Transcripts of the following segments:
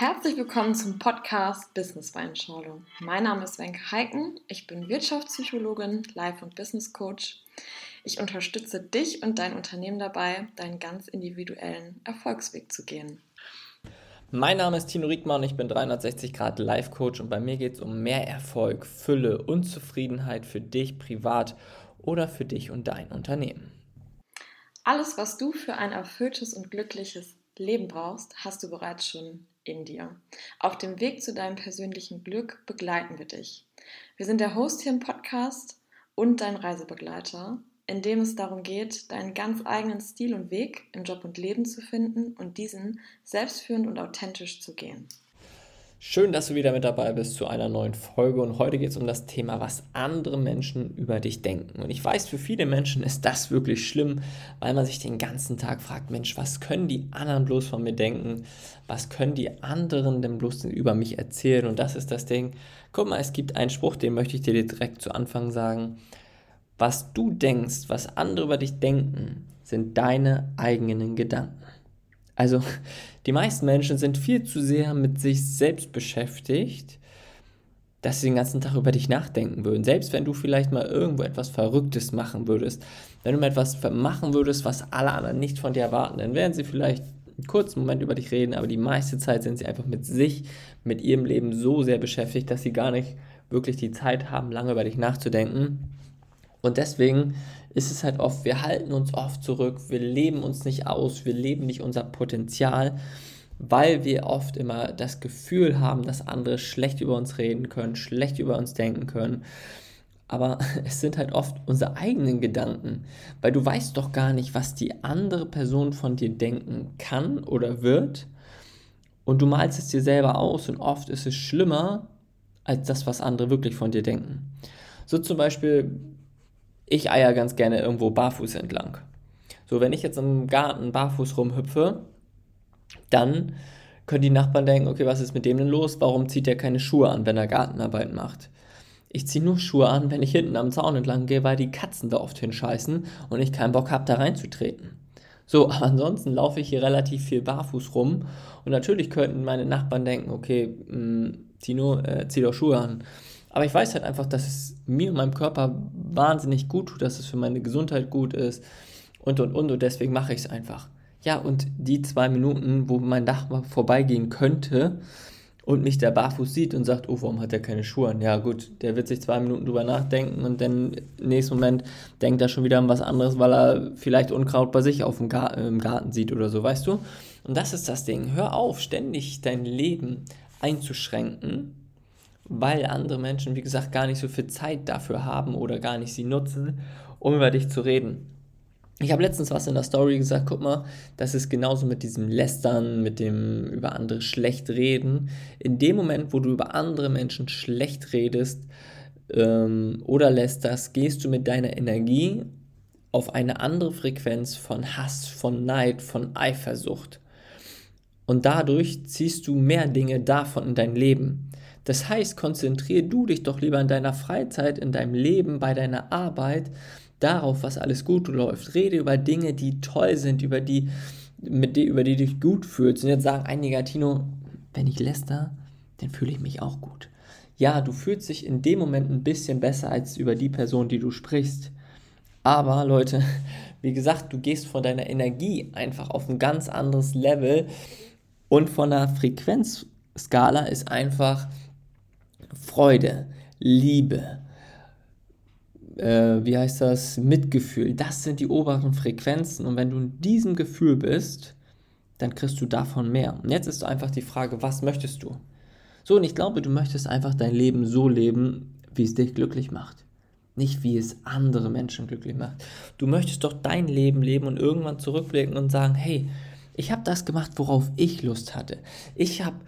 Herzlich willkommen zum Podcast Business Weinschorle. Mein Name ist Wenke Heiken. Ich bin Wirtschaftspsychologin, Life- und Business Coach. Ich unterstütze dich und dein Unternehmen dabei, deinen ganz individuellen Erfolgsweg zu gehen. Mein Name ist Tino Riekmann, ich bin 360 Grad Life Coach und bei mir geht es um mehr Erfolg, Fülle und Zufriedenheit für dich privat oder für dich und dein Unternehmen. Alles, was du für ein erfülltes und glückliches Leben brauchst, hast du bereits schon in dir. Auf dem Weg zu deinem persönlichen Glück begleiten wir dich. Wir sind der Host hier im Podcast und dein Reisebegleiter, in dem es darum geht, deinen ganz eigenen Stil und Weg im Job und Leben zu finden und diesen selbstführend und authentisch zu gehen. Schön, dass du wieder mit dabei bist zu einer neuen Folge und heute geht es um das Thema, was andere Menschen über dich denken. Und ich weiß, für viele Menschen ist das wirklich schlimm, weil man sich den ganzen Tag fragt, Mensch, was können die anderen bloß von mir denken? Was können die anderen denn bloß über mich erzählen? Und das ist das Ding. Guck mal, es gibt einen Spruch, den möchte ich dir direkt zu Anfang sagen. Was du denkst, was andere über dich denken, sind deine eigenen Gedanken. Also die meisten Menschen sind viel zu sehr mit sich selbst beschäftigt, dass sie den ganzen Tag über dich nachdenken würden. Selbst wenn du vielleicht mal irgendwo etwas Verrücktes machen würdest, wenn du mal etwas machen würdest, was alle anderen nicht von dir erwarten, dann werden sie vielleicht einen kurzen Moment über dich reden, aber die meiste Zeit sind sie einfach mit sich, mit ihrem Leben so sehr beschäftigt, dass sie gar nicht wirklich die Zeit haben, lange über dich nachzudenken. Und deswegen ist es halt oft, wir halten uns oft zurück, wir leben uns nicht aus, wir leben nicht unser Potenzial, weil wir oft immer das Gefühl haben, dass andere schlecht über uns reden können, schlecht über uns denken können. Aber es sind halt oft unsere eigenen Gedanken, weil du weißt doch gar nicht, was die andere Person von dir denken kann oder wird. Und du malst es dir selber aus und oft ist es schlimmer als das, was andere wirklich von dir denken. So zum Beispiel, ich eier ganz gerne irgendwo barfuß entlang. So, wenn ich jetzt im Garten barfuß rumhüpfe, dann können die Nachbarn denken, okay, was ist mit dem denn los? Warum zieht er keine Schuhe an, wenn er Gartenarbeit macht? Ich ziehe nur Schuhe an, wenn ich hinten am Zaun entlang gehe, weil die Katzen da oft hinscheißen und ich keinen Bock habe, da reinzutreten. So, aber ansonsten laufe ich hier relativ viel barfuß rum und natürlich könnten meine Nachbarn denken, okay, mh, hm, Tino, äh, zieh doch Schuhe an. Aber ich weiß halt einfach, dass es mir und meinem Körper wahnsinnig gut tut, dass es für meine Gesundheit gut ist und und und und deswegen mache ich es einfach. Ja, und die zwei Minuten, wo mein Nachbar vorbeigehen könnte und mich der barfuß sieht und sagt, oh, warum hat er keine Schuhe an? Ja, gut, der wird sich zwei Minuten drüber nachdenken und dann im nächsten Moment denkt er schon wieder an was anderes, weil er vielleicht Unkraut bei sich auf dem Garten, im Garten sieht oder so, weißt du? Und das ist das Ding. Hör auf, ständig dein Leben einzuschränken weil andere Menschen, wie gesagt, gar nicht so viel Zeit dafür haben oder gar nicht sie nutzen, um über dich zu reden. Ich habe letztens was in der Story gesagt, guck mal, das ist genauso mit diesem Lästern, mit dem über andere schlecht reden. In dem Moment, wo du über andere Menschen schlecht redest ähm, oder lästerst, gehst du mit deiner Energie auf eine andere Frequenz von Hass, von Neid, von Eifersucht. Und dadurch ziehst du mehr Dinge davon in dein Leben. Das heißt, konzentriere du dich doch lieber in deiner Freizeit, in deinem Leben, bei deiner Arbeit darauf, was alles gut läuft. Rede über Dinge, die toll sind, über die, mit die, über die du dich gut fühlst. Und jetzt sagen einige, Tino, wenn ich läster, dann fühle ich mich auch gut. Ja, du fühlst dich in dem Moment ein bisschen besser als über die Person, die du sprichst. Aber Leute, wie gesagt, du gehst von deiner Energie einfach auf ein ganz anderes Level und von der Frequenzskala ist einfach Freude, Liebe, äh, wie heißt das, Mitgefühl, das sind die oberen Frequenzen. Und wenn du in diesem Gefühl bist, dann kriegst du davon mehr. Und jetzt ist einfach die Frage, was möchtest du? So, und ich glaube, du möchtest einfach dein Leben so leben, wie es dich glücklich macht. Nicht wie es andere Menschen glücklich macht. Du möchtest doch dein Leben leben und irgendwann zurückblicken und sagen, hey, ich habe das gemacht, worauf ich Lust hatte. Ich habe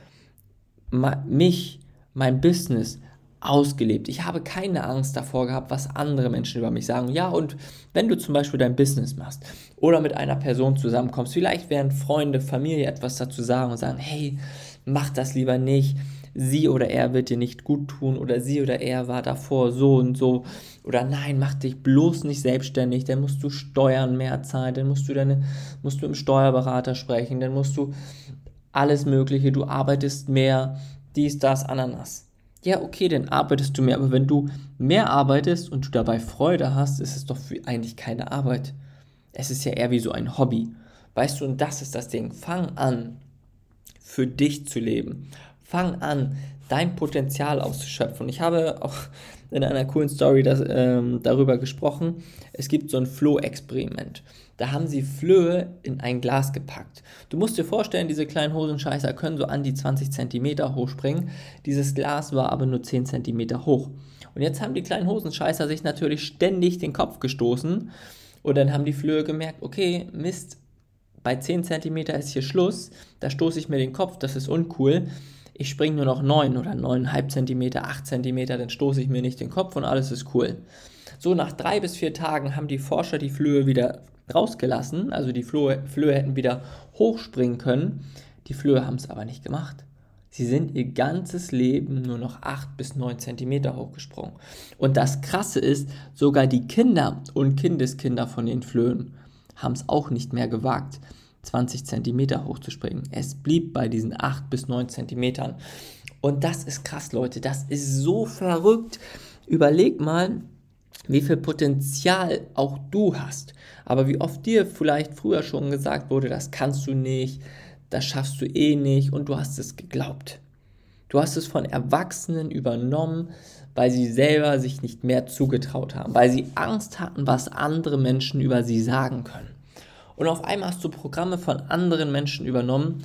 mich mein Business ausgelebt. Ich habe keine Angst davor gehabt, was andere Menschen über mich sagen. Ja, und wenn du zum Beispiel dein Business machst oder mit einer Person zusammenkommst, vielleicht werden Freunde, Familie etwas dazu sagen und sagen, hey, mach das lieber nicht. Sie oder er wird dir nicht gut tun oder sie oder er war davor so und so oder nein, mach dich bloß nicht selbstständig, dann musst du Steuern mehr zahlen, dann musst du deine musst du im Steuerberater sprechen, dann musst du alles Mögliche, du arbeitest mehr, dies, das, Ananas. Ja, okay, dann arbeitest du mehr, aber wenn du mehr arbeitest und du dabei Freude hast, ist es doch eigentlich keine Arbeit. Es ist ja eher wie so ein Hobby. Weißt du, und das ist das Ding. Fang an, für dich zu leben. Fang an, dein Potenzial auszuschöpfen. Ich habe auch in einer coolen Story das, ähm, darüber gesprochen. Es gibt so ein Floh-Experiment. Da haben sie Flöhe in ein Glas gepackt. Du musst dir vorstellen, diese kleinen Hosenscheißer können so an die 20 cm hochspringen. Dieses Glas war aber nur 10 cm hoch. Und jetzt haben die kleinen Hosenscheißer sich natürlich ständig den Kopf gestoßen. Und dann haben die Flöhe gemerkt, okay, Mist, bei 10 cm ist hier Schluss. Da stoße ich mir den Kopf, das ist uncool ich springe nur noch 9 oder 9,5 cm, 8 cm, dann stoße ich mir nicht den Kopf und alles ist cool. So, nach drei bis vier Tagen haben die Forscher die Flöhe wieder rausgelassen, also die Flöhe, Flöhe hätten wieder hochspringen können. Die Flöhe haben es aber nicht gemacht. Sie sind ihr ganzes Leben nur noch 8 bis 9 cm hochgesprungen. Und das Krasse ist, sogar die Kinder und Kindeskinder von den Flöhen haben es auch nicht mehr gewagt. 20 cm hochzuspringen. Es blieb bei diesen 8 bis 9 cm. Und das ist krass, Leute. Das ist so verrückt. Überleg mal, wie viel Potenzial auch du hast. Aber wie oft dir vielleicht früher schon gesagt wurde, das kannst du nicht, das schaffst du eh nicht und du hast es geglaubt. Du hast es von Erwachsenen übernommen, weil sie selber sich nicht mehr zugetraut haben, weil sie Angst hatten, was andere Menschen über sie sagen können. Und auf einmal hast du Programme von anderen Menschen übernommen,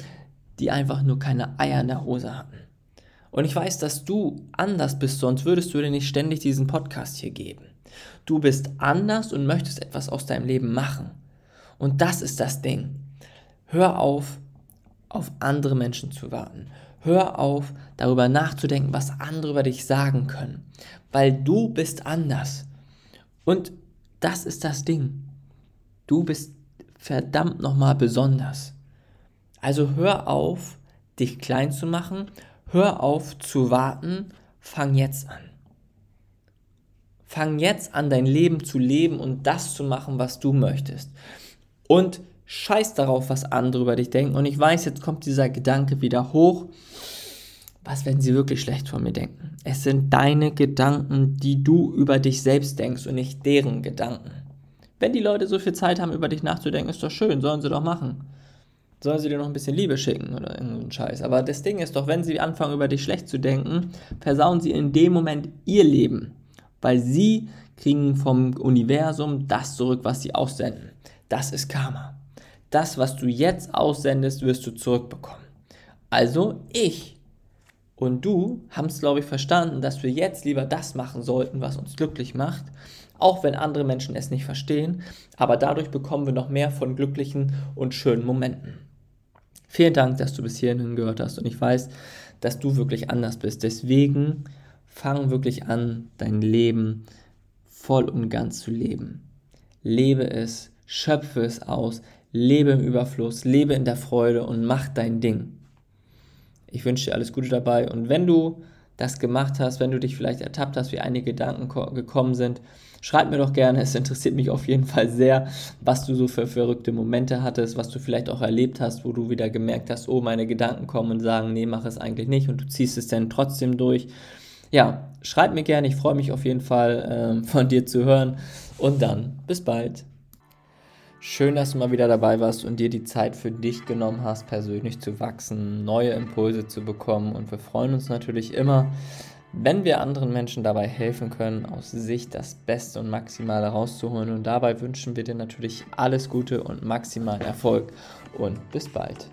die einfach nur keine Eier in der Hose hatten. Und ich weiß, dass du anders bist, sonst würdest du dir nicht ständig diesen Podcast hier geben. Du bist anders und möchtest etwas aus deinem Leben machen. Und das ist das Ding. Hör auf, auf andere Menschen zu warten. Hör auf, darüber nachzudenken, was andere über dich sagen können. Weil du bist anders. Und das ist das Ding. Du bist verdammt nochmal besonders. Also hör auf, dich klein zu machen, hör auf zu warten, fang jetzt an. Fang jetzt an, dein Leben zu leben und das zu machen, was du möchtest. Und scheiß darauf, was andere über dich denken. Und ich weiß, jetzt kommt dieser Gedanke wieder hoch. Was, wenn sie wirklich schlecht von mir denken? Es sind deine Gedanken, die du über dich selbst denkst und nicht deren Gedanken. Wenn die Leute so viel Zeit haben, über dich nachzudenken, ist doch schön, sollen sie doch machen. Sollen sie dir noch ein bisschen Liebe schicken oder irgendeinen Scheiß. Aber das Ding ist doch, wenn sie anfangen, über dich schlecht zu denken, versauen sie in dem Moment ihr Leben. Weil sie kriegen vom Universum das zurück, was sie aussenden. Das ist Karma. Das, was du jetzt aussendest, wirst du zurückbekommen. Also ich und du haben es, glaube ich, verstanden, dass wir jetzt lieber das machen sollten, was uns glücklich macht, auch wenn andere Menschen es nicht verstehen, aber dadurch bekommen wir noch mehr von glücklichen und schönen Momenten. Vielen Dank, dass du bis hierhin gehört hast und ich weiß, dass du wirklich anders bist. Deswegen fang wirklich an, dein Leben voll und ganz zu leben. Lebe es, schöpfe es aus, lebe im Überfluss, lebe in der Freude und mach dein Ding. Ich wünsche dir alles Gute dabei und wenn du das gemacht hast, wenn du dich vielleicht ertappt hast, wie einige Gedanken gekommen sind, schreib mir doch gerne. Es interessiert mich auf jeden Fall sehr, was du so für verrückte Momente hattest, was du vielleicht auch erlebt hast, wo du wieder gemerkt hast, oh, meine Gedanken kommen und sagen, nee, mach es eigentlich nicht und du ziehst es dann trotzdem durch. Ja, schreib mir gerne, ich freue mich auf jeden Fall äh, von dir zu hören und dann bis bald. Schön, dass du mal wieder dabei warst und dir die Zeit für dich genommen hast, persönlich zu wachsen, neue Impulse zu bekommen. Und wir freuen uns natürlich immer, wenn wir anderen Menschen dabei helfen können, aus sich das Beste und Maximale rauszuholen. Und dabei wünschen wir dir natürlich alles Gute und maximalen Erfolg. Und bis bald.